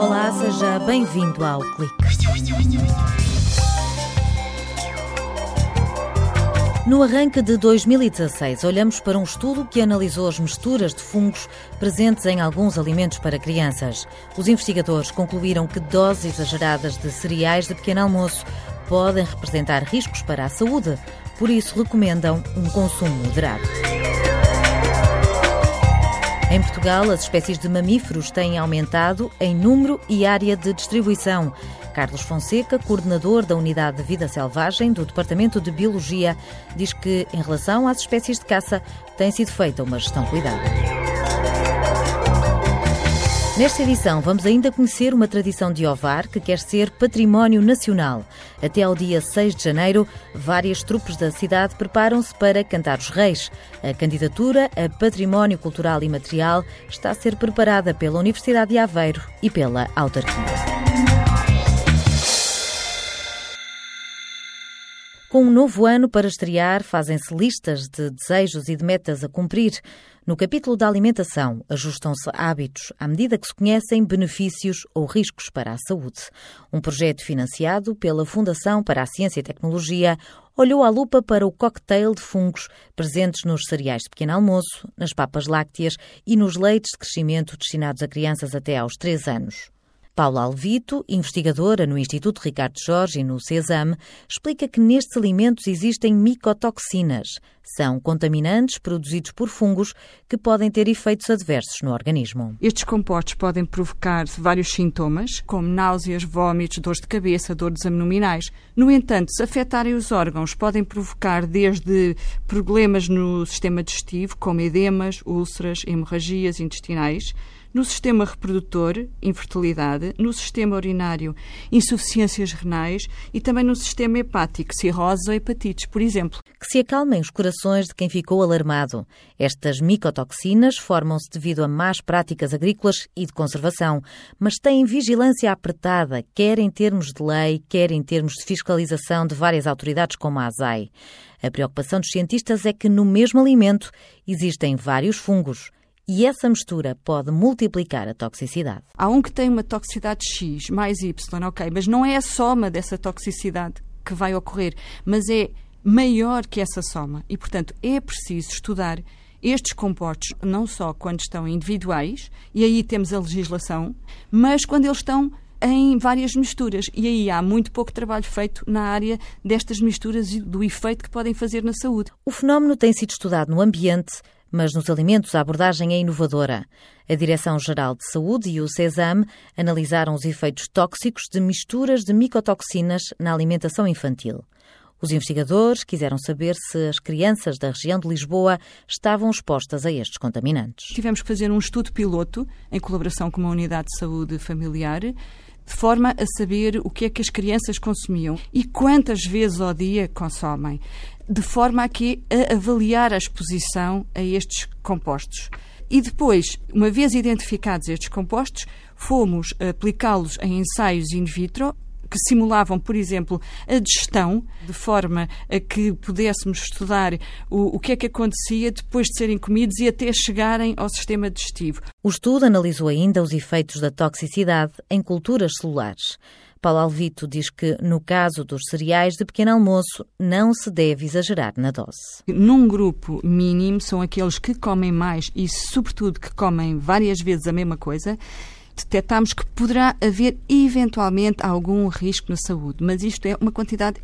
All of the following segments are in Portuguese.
Olá, seja bem-vindo ao Clique. No arranque de 2016, olhamos para um estudo que analisou as misturas de fungos presentes em alguns alimentos para crianças. Os investigadores concluíram que doses exageradas de cereais de pequeno almoço podem representar riscos para a saúde, por isso recomendam um consumo moderado. Em Portugal, as espécies de mamíferos têm aumentado em número e área de distribuição. Carlos Fonseca, coordenador da Unidade de Vida Selvagem do Departamento de Biologia, diz que, em relação às espécies de caça, tem sido feita uma gestão cuidada. Nesta edição, vamos ainda conhecer uma tradição de Ovar que quer ser património nacional. Até ao dia 6 de janeiro, várias trupes da cidade preparam-se para cantar os reis. A candidatura a Património Cultural e Material está a ser preparada pela Universidade de Aveiro e pela autarquia. Com um novo ano para estrear, fazem-se listas de desejos e de metas a cumprir. No capítulo da alimentação, ajustam-se hábitos à medida que se conhecem benefícios ou riscos para a saúde. Um projeto financiado pela Fundação para a Ciência e Tecnologia olhou à lupa para o cocktail de fungos presentes nos cereais de pequeno almoço, nas papas lácteas e nos leites de crescimento destinados a crianças até aos 3 anos. Paula Alvito, investigadora no Instituto Ricardo Jorge e no CESAM, explica que nestes alimentos existem micotoxinas. São contaminantes produzidos por fungos que podem ter efeitos adversos no organismo. Estes compostos podem provocar vários sintomas, como náuseas, vômitos, dores de cabeça, dores abdominais. No entanto, se afetarem os órgãos, podem provocar desde problemas no sistema digestivo, como edemas, úlceras, hemorragias intestinais, no sistema reprodutor, infertilidade, no sistema urinário, insuficiências renais e também no sistema hepático, cirrose ou hepatites, por exemplo. Que se acalmem os corações de quem ficou alarmado. Estas micotoxinas formam-se devido a más práticas agrícolas e de conservação, mas têm vigilância apertada, quer em termos de lei, quer em termos de fiscalização de várias autoridades como a ASAI. A preocupação dos cientistas é que no mesmo alimento existem vários fungos e essa mistura pode multiplicar a toxicidade. Há um que tem uma toxicidade X mais Y, ok, mas não é a soma dessa toxicidade que vai ocorrer, mas é maior que essa soma e, portanto, é preciso estudar estes compostos não só quando estão individuais, e aí temos a legislação, mas quando eles estão em várias misturas. E aí há muito pouco trabalho feito na área destas misturas e do efeito que podem fazer na saúde. O fenómeno tem sido estudado no ambiente, mas nos alimentos a abordagem é inovadora. A Direção-Geral de Saúde e o CESAM analisaram os efeitos tóxicos de misturas de micotoxinas na alimentação infantil. Os investigadores quiseram saber se as crianças da região de Lisboa estavam expostas a estes contaminantes. Tivemos que fazer um estudo piloto em colaboração com uma unidade de saúde familiar de forma a saber o que é que as crianças consumiam e quantas vezes ao dia consomem, de forma a que a avaliar a exposição a estes compostos. E depois, uma vez identificados estes compostos, fomos aplicá-los em ensaios in vitro que simulavam, por exemplo, a digestão, de forma a que pudéssemos estudar o, o que é que acontecia depois de serem comidos e até chegarem ao sistema digestivo. O estudo analisou ainda os efeitos da toxicidade em culturas celulares. Paulo Alvito diz que, no caso dos cereais de pequeno almoço, não se deve exagerar na dose. Num grupo mínimo, são aqueles que comem mais e, sobretudo, que comem várias vezes a mesma coisa detectamos que poderá haver eventualmente algum risco na saúde, mas isto é uma quantidade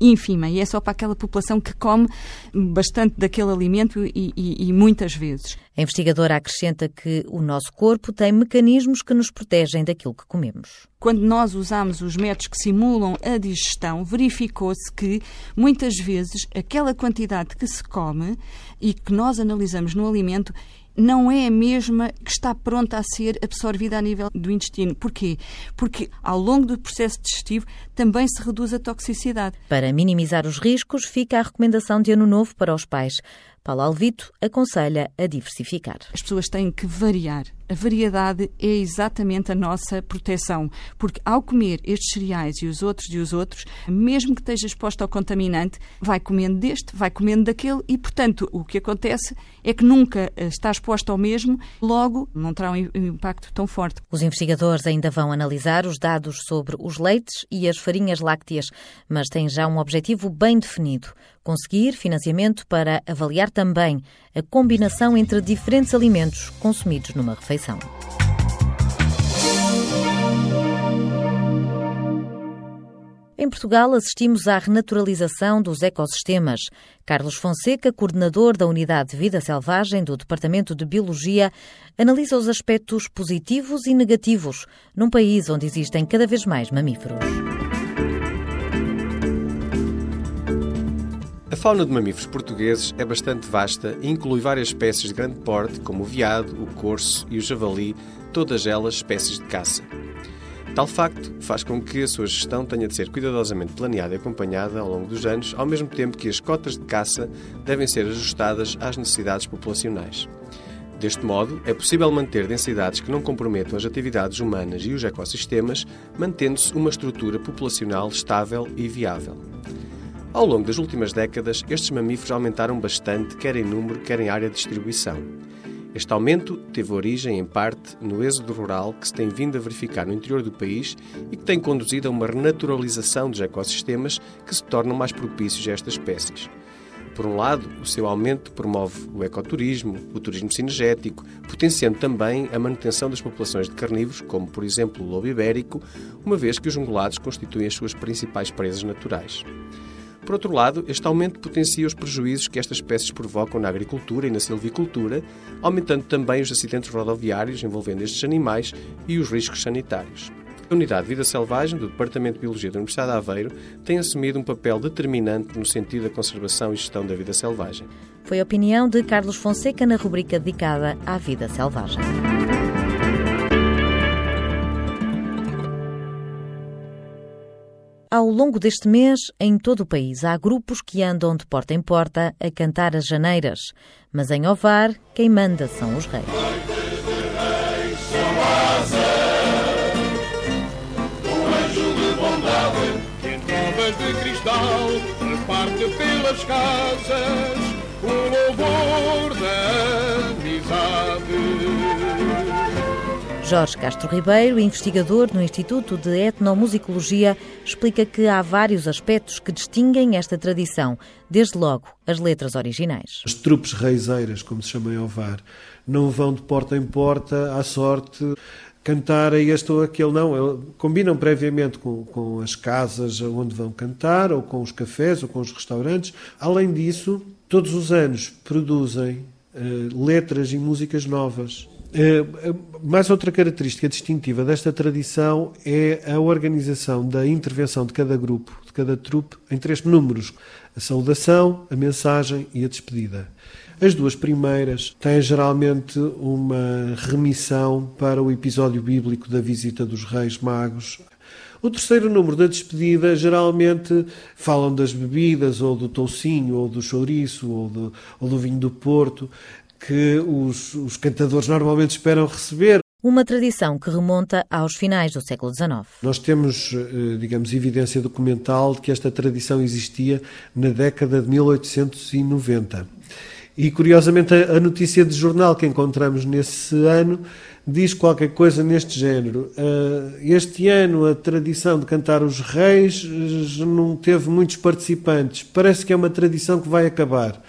ínfima e é só para aquela população que come bastante daquele alimento e, e, e, muitas vezes. A investigadora acrescenta que o nosso corpo tem mecanismos que nos protegem daquilo que comemos. Quando nós usamos os métodos que simulam a digestão, verificou-se que muitas vezes aquela quantidade que se come e que nós analisamos no alimento não é a mesma que está pronta a ser absorvida a nível do intestino. Porquê? Porque ao longo do processo digestivo também se reduz a toxicidade. Para minimizar os riscos, fica a recomendação de ano novo para os pais. Paulo Alvito aconselha a diversificar. As pessoas têm que variar. A variedade é exatamente a nossa proteção, porque ao comer estes cereais e os outros e os outros, mesmo que esteja exposto ao contaminante, vai comendo deste, vai comendo daquele e, portanto, o que acontece é que nunca eh, está exposto ao mesmo, logo não terá um impacto tão forte. Os investigadores ainda vão analisar os dados sobre os leites e as farinhas lácteas, mas têm já um objetivo bem definido: conseguir financiamento para avaliar também a combinação entre diferentes alimentos consumidos numa refeição. Em Portugal, assistimos à renaturalização dos ecossistemas. Carlos Fonseca, coordenador da Unidade de Vida Selvagem do Departamento de Biologia, analisa os aspectos positivos e negativos num país onde existem cada vez mais mamíferos. Fauna de mamíferos portugueses é bastante vasta e inclui várias espécies de grande porte, como o veado, o corso e o javali, todas elas espécies de caça. Tal facto faz com que a sua gestão tenha de ser cuidadosamente planeada e acompanhada ao longo dos anos, ao mesmo tempo que as cotas de caça devem ser ajustadas às necessidades populacionais. Deste modo, é possível manter densidades que não comprometam as atividades humanas e os ecossistemas, mantendo-se uma estrutura populacional estável e viável. Ao longo das últimas décadas, estes mamíferos aumentaram bastante, quer em número, quer em área de distribuição. Este aumento teve origem, em parte, no êxodo rural que se tem vindo a verificar no interior do país e que tem conduzido a uma renaturalização dos ecossistemas que se tornam mais propícios a estas espécies. Por um lado, o seu aumento promove o ecoturismo, o turismo sinergético, potenciando também a manutenção das populações de carnívoros, como por exemplo o lobo ibérico, uma vez que os ungulados constituem as suas principais presas naturais. Por outro lado, este aumento potencia os prejuízos que estas espécies provocam na agricultura e na silvicultura, aumentando também os acidentes rodoviários envolvendo estes animais e os riscos sanitários. A Unidade de Vida Selvagem do Departamento de Biologia da Universidade de Aveiro tem assumido um papel determinante no sentido da conservação e gestão da vida selvagem. Foi a opinião de Carlos Fonseca na rubrica dedicada à vida selvagem. Ao longo deste mês, em todo o país, há grupos que andam de porta em porta a cantar as janeiras. Mas em Ovar, quem manda são os reis. reparte pelas casas o louvor da amizade. Jorge Castro Ribeiro, investigador no Instituto de Etnomusicologia, explica que há vários aspectos que distinguem esta tradição, desde logo as letras originais. As trupes reiseiras, como se chama em Ovar, não vão de porta em porta à sorte cantar a este ou aquele, não. Combinam previamente com, com as casas onde vão cantar, ou com os cafés, ou com os restaurantes. Além disso, todos os anos produzem uh, letras e músicas novas. Eh, eh, mais outra característica distintiva desta tradição é a organização da intervenção de cada grupo, de cada trupe, em três números: a saudação, a mensagem e a despedida. As duas primeiras têm geralmente uma remissão para o episódio bíblico da visita dos Reis Magos. O terceiro número da despedida geralmente falam das bebidas, ou do toucinho, ou do chouriço, ou do, ou do vinho do Porto que os, os cantadores normalmente esperam receber. Uma tradição que remonta aos finais do século XIX. Nós temos, eh, digamos, evidência documental de que esta tradição existia na década de 1890. E, curiosamente, a notícia de jornal que encontramos nesse ano diz qualquer coisa neste género. Uh, este ano a tradição de cantar os reis não teve muitos participantes. Parece que é uma tradição que vai acabar.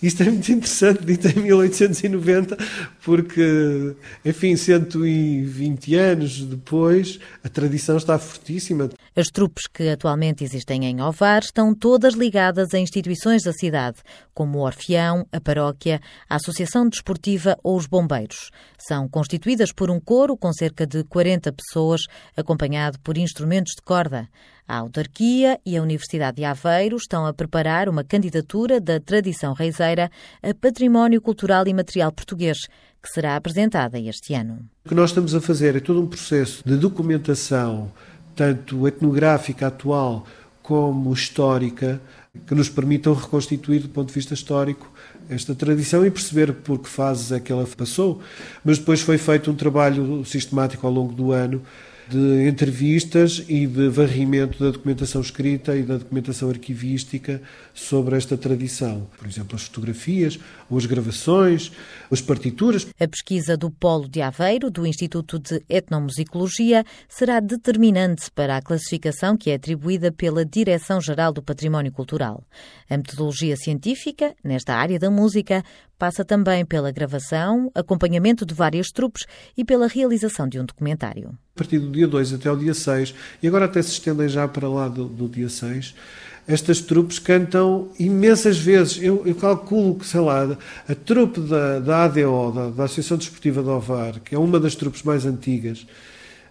Isto é muito interessante, dito em 1890, porque, enfim, 120 anos depois, a tradição está fortíssima. As trupes que atualmente existem em Ovar estão todas ligadas a instituições da cidade, como o Orfeão, a Paróquia, a Associação Desportiva ou os Bombeiros. São constituídas por um coro com cerca de 40 pessoas, acompanhado por instrumentos de corda. A autarquia e a Universidade de Aveiro estão a preparar uma candidatura da tradição reiseira a património cultural e material português, que será apresentada este ano. O que nós estamos a fazer é todo um processo de documentação, tanto etnográfica atual como histórica, que nos permitam reconstituir, do ponto de vista histórico, esta tradição e perceber por que fases é que ela passou. Mas depois foi feito um trabalho sistemático ao longo do ano de entrevistas e de varrimento da documentação escrita e da documentação arquivística sobre esta tradição. Por exemplo, as fotografias, ou as gravações, as partituras. A pesquisa do Polo de Aveiro, do Instituto de Etnomusicologia, será determinante para a classificação que é atribuída pela Direção-Geral do Património Cultural. A metodologia científica, nesta área da música, passa também pela gravação, acompanhamento de várias trupes e pela realização de um documentário. A partir do dia 2 até o dia 6, e agora até se estendem já para lá do, do dia 6, estas trupes cantam imensas vezes. Eu, eu, calculo que, sei lá, a trupe da, da ADO, da, da Associação Desportiva de Ovar, que é uma das trupes mais antigas,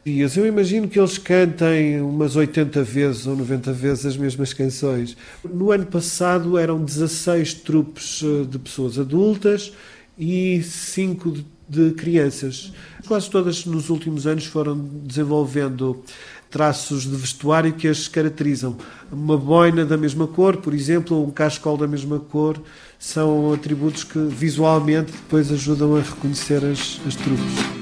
dias. Eu imagino que eles cantem umas 80 vezes ou 90 vezes as mesmas canções. No ano passado eram 16 trupes eh, de pessoas adultas e 5 de, de crianças. Quase todas nos últimos anos foram desenvolvendo traços de vestuário que as caracterizam. Uma boina da mesma cor, por exemplo, ou um cascol da mesma cor, são atributos que visualmente depois ajudam a reconhecer as, as trupes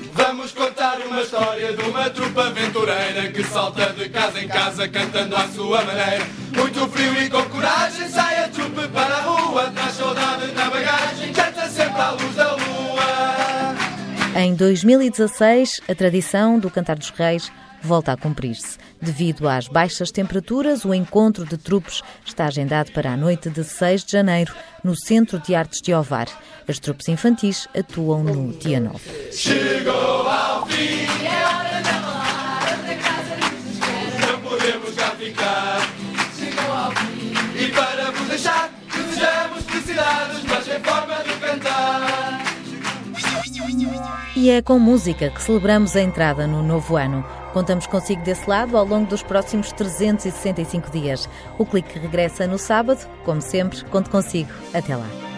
história de uma trupa aventureira que salta de casa em casa cantando à sua maneira. Muito frio e com coragem sai a trupe para a rua, traz saudade na bagagem, canta sempre à luz da lua. Em 2016, a tradição do Cantar dos Reis volta a cumprir-se. Devido às baixas temperaturas, o encontro de trupes está agendado para a noite de 6 de janeiro, no Centro de Artes de Ovar. As trupes infantis atuam no dia 9. Chegou ao fim, é hora de falar, casa Não podemos cá ficar. Chegou ao fim. E para vos deixar, desejamos felicidades, mas em forma E é com música que celebramos a entrada no novo ano. Contamos consigo desse lado ao longo dos próximos 365 dias. O clique regressa no sábado, como sempre, conto consigo. Até lá.